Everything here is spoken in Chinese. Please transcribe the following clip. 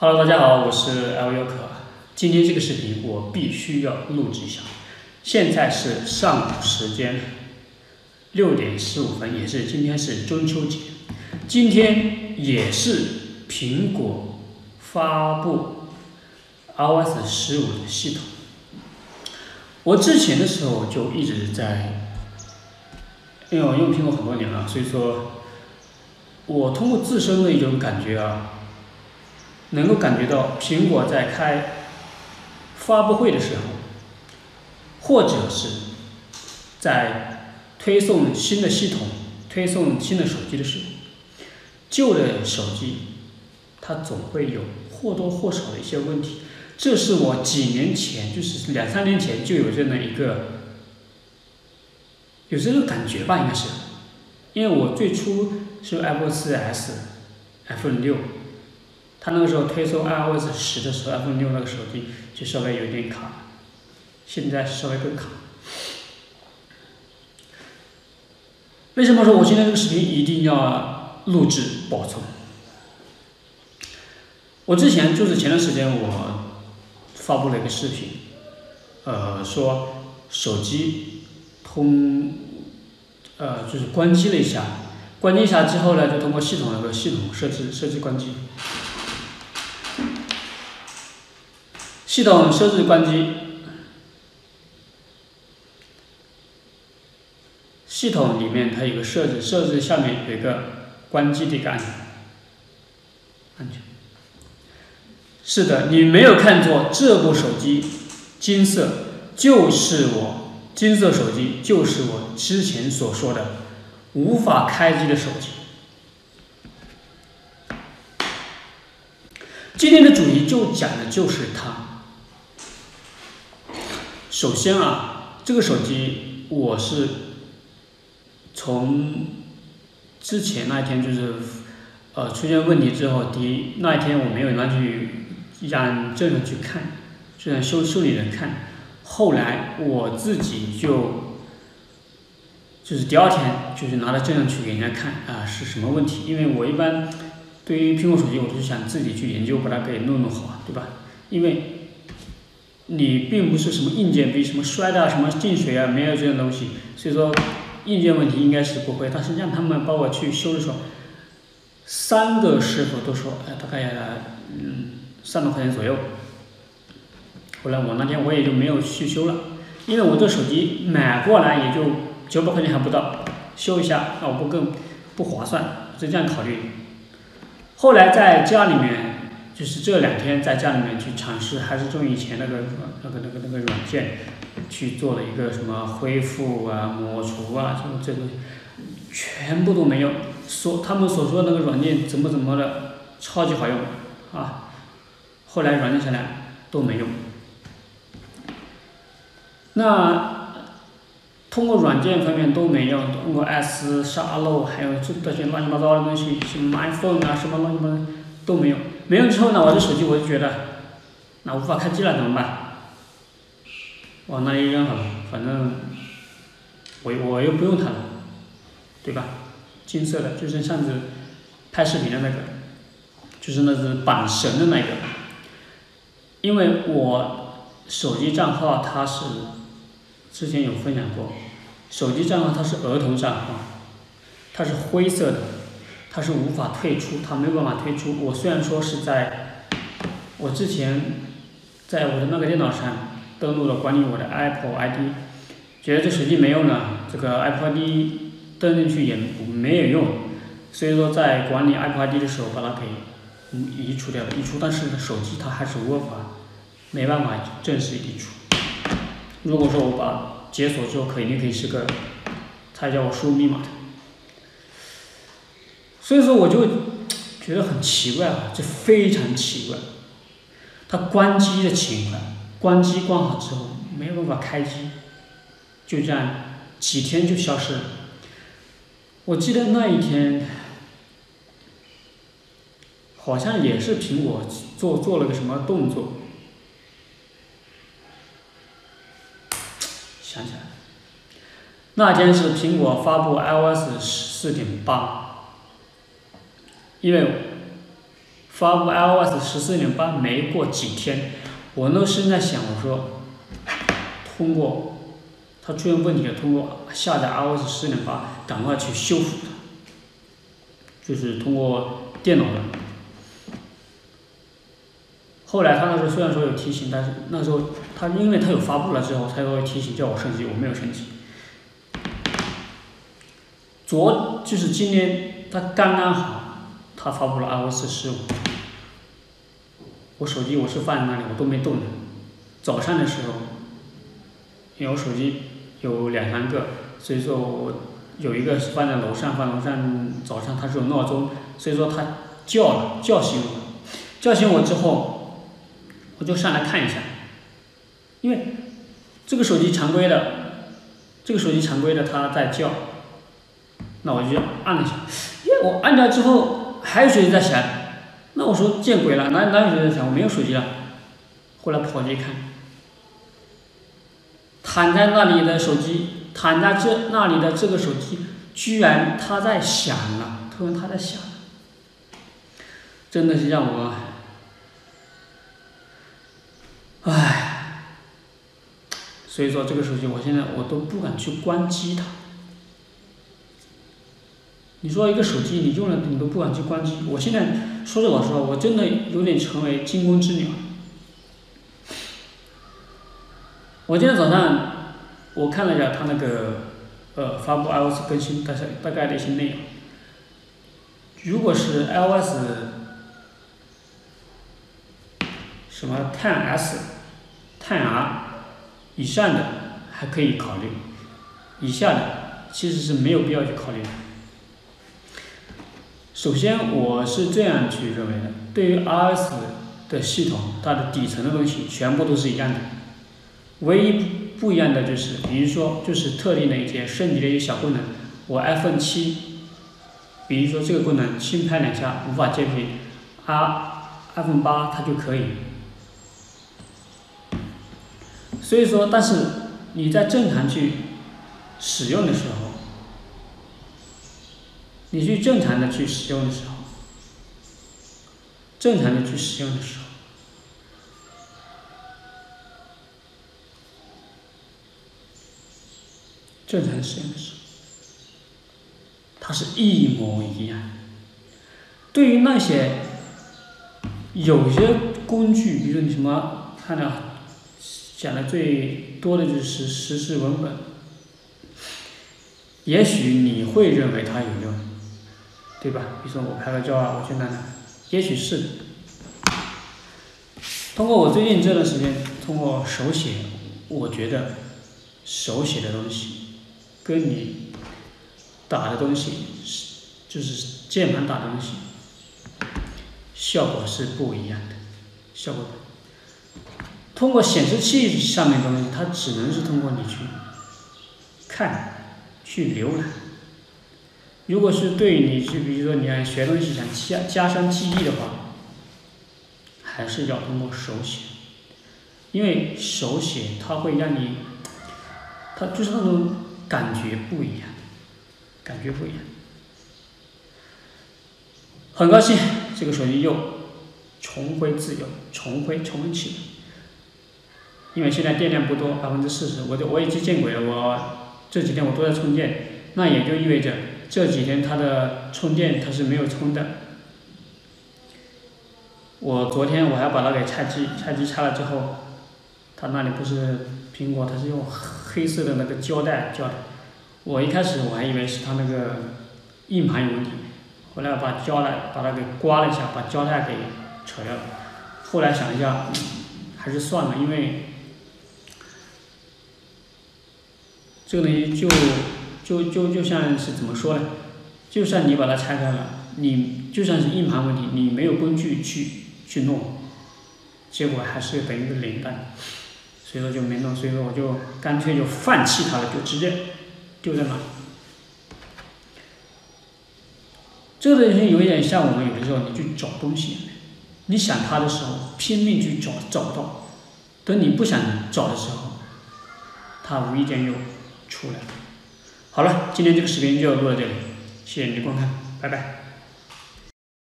Hello，大家好，我是 L 优可。今天这个视频我必须要录制一下。现在是上午时间六点十五分，也是今天是中秋节，今天也是苹果发布 iOS 十五的系统。我之前的时候就一直在，因为我用苹果很多年了，所以说，我通过自身的一种感觉啊。能够感觉到苹果在开发布会的时候，或者是在推送新的系统、推送新的手机的时候，旧的手机它总会有或多或少的一些问题。这是我几年前，就是两三年前就有这样的一个有这个感觉吧，应该是，因为我最初是 iPhone 4S、iPhone 六。他那个时候推送 iOS 十的时候，iPhone 六那个手机就稍微有点卡，现在稍微更卡。为什么说我今天这个视频一定要录制保存？我之前就是前段时间我发布了一个视频，呃，说手机通，呃，就是关机了一下，关机一下之后呢，就通过系统那个系统设置设置关机。系统设置关机，系统里面它有个设置，设置下面有一个关机的一个按钮，按钮。是的，你没有看错，这部手机金色就是我金色手机，就是我之前所说的无法开机的手机。今天的主题就讲的就是它。首先啊，这个手机我是从之前那一天就是呃出现问题之后，第一那一天我没有拿去让证人去看，就让修修理人看。后来我自己就就是第二天就是拿了证人去给人家看啊是什么问题，因为我一般对于苹果手机我就想自己去研究把它给弄弄好，对吧？因为你并不是什么硬件比什么摔的什么进水啊，没有这种东西，所以说硬件问题应该是不会。但是让他们帮我去修的时候，三个师傅都说，哎，大概嗯三百块钱左右。后来我那天我也就没有去修了，因为我这手机买过来也就九百块钱还不到，修一下那我不更不划算，就这样考虑。后来在家里面。就是这两天在家里面去尝试，还是用以前那个那个那个那个软件去做了一个什么恢复啊、抹除啊，什么这东西，全部都没用。说他们所说的那个软件怎么怎么的，超级好用啊。后来软件下来都没用。那通过软件方面都没用，通过 S 沙漏，还有这这些乱七八糟的东西，什么 iPhone 啊，什么乱七八糟都没用。没用之后呢，我这手机我就觉得，那无法开机了怎么办？往那一扔好了，反正我我又不用它了，对吧？金色的，就是上次拍视频的那个，就是那只绑绳的那个。因为我手机账号它是之前有分享过，手机账号它是儿童账号，它是灰色的。它是无法退出，它没有办法退出。我虽然说是在，我之前在我的那个电脑上登录了管理我的 Apple ID，觉得这手机没用了，这个 Apple ID 登进去也没有用，所以说在管理 Apple ID 的时候把它给移除掉了，移除，但是手机它还是无法，没办法正式移除。如果说我把解锁之后，肯定可以是个，他叫我输入密码的。所以说我就觉得很奇怪啊，这非常奇怪。它关机的情况，关机关好之后没有办法开机，就这样几天就消失了。我记得那一天好像也是苹果做做了个什么动作，想起来，那天是苹果发布 iOS 十四点八。因为发布 iOS 十四点八没过几天，我那时在想，我说通过它出现问题了，通过下载 iOS 十四点八，赶快去修复它，就是通过电脑的。后来他那时候虽然说有提醒，但是那时候他因为他有发布了之后，他会提醒叫我升级，我没有升级。昨就是今天，他刚刚好，他发布了 iOS 十五。我手机我是放在那里，我都没动的。早上的时候，因为我手机有两三个，所以说我有一个是放在楼上，放楼上早上它是有闹钟，所以说它叫了叫醒我，叫醒我之后，我就上来看一下，因为这个手机常规的，这个手机常规的它在叫。那我就按了一下，我按掉之后还有手机在响，那我说见鬼了，哪哪有手机在响？我没有手机了。后来跑去一看，躺在那里的手机，躺在这那里的这个手机，居然它在响了，突然它在响，真的是让我，唉，所以说这个手机我现在我都不敢去关机它。你说一个手机你用了你都不敢去关机，我现在说句老实话，我真的有点成为惊弓之鸟。我今天早上我看了一下他那个呃发布 iOS 更新大概大概的一些内容，如果是 iOS 什么碳 S、碳 R 以上的还可以考虑，以下的其实是没有必要去考虑的。首先，我是这样去认为的：对于 iOS 的系统，它的底层的东西全部都是一样的，唯一不一样的就是，比如说，就是特定的一些升级的一些小功能。我 iPhone 七，比如说这个功能轻拍两下无法截屏，啊，iPhone 八它就可以。所以说，但是你在正常去使用的时候，你去正常的去使用的时候，正常的去使用的时候，正常使用的时候，它是一模一样。对于那些有些工具，比如说你什么看到讲的最多的就是实时文本，也许你会认为它有用。对吧？比如说我拍个照啊，我去那那，也许是。通过我最近这段时间，通过手写，我觉得手写的东西跟你打的东西是，就是键盘打东西，效果是不一样的，效果。通过显示器上面的东西，它只能是通过你去看，去浏览。如果是对你是，比如说你要学东西想加加深记忆的话，还是要通过手写，因为手写它会让你，它就是那种感觉不一样，感觉不一样。很高兴这个手机又重回自由，重回重启，因为现在电量不多，百分之四十，我就我已经见鬼了，我这几天我都在充电，那也就意味着。这几天它的充电它是没有充的，我昨天我还把它给拆机，拆机拆了之后，它那里不是苹果，它是用黑色的那个胶带胶的，我一开始我还以为是它那个硬盘有问题，后来把胶带把它给刮了一下，把胶带给扯掉了，后来想一下，还是算了，因为这个东西就。就就就像是怎么说呢？就算你把它拆开了，你就算是硬盘问题，你没有工具去去弄，结果还是等于是零的，所以说就没弄，所以说我就干脆就放弃它了，就直接丢在那里。这个东西有一点像我们有的时候你去找东西，你想它的时候拼命去找找不到，等你不想找的时候，它无意间又出来了。好了，今天这个视频就录到这里，谢谢你的观看，拜拜。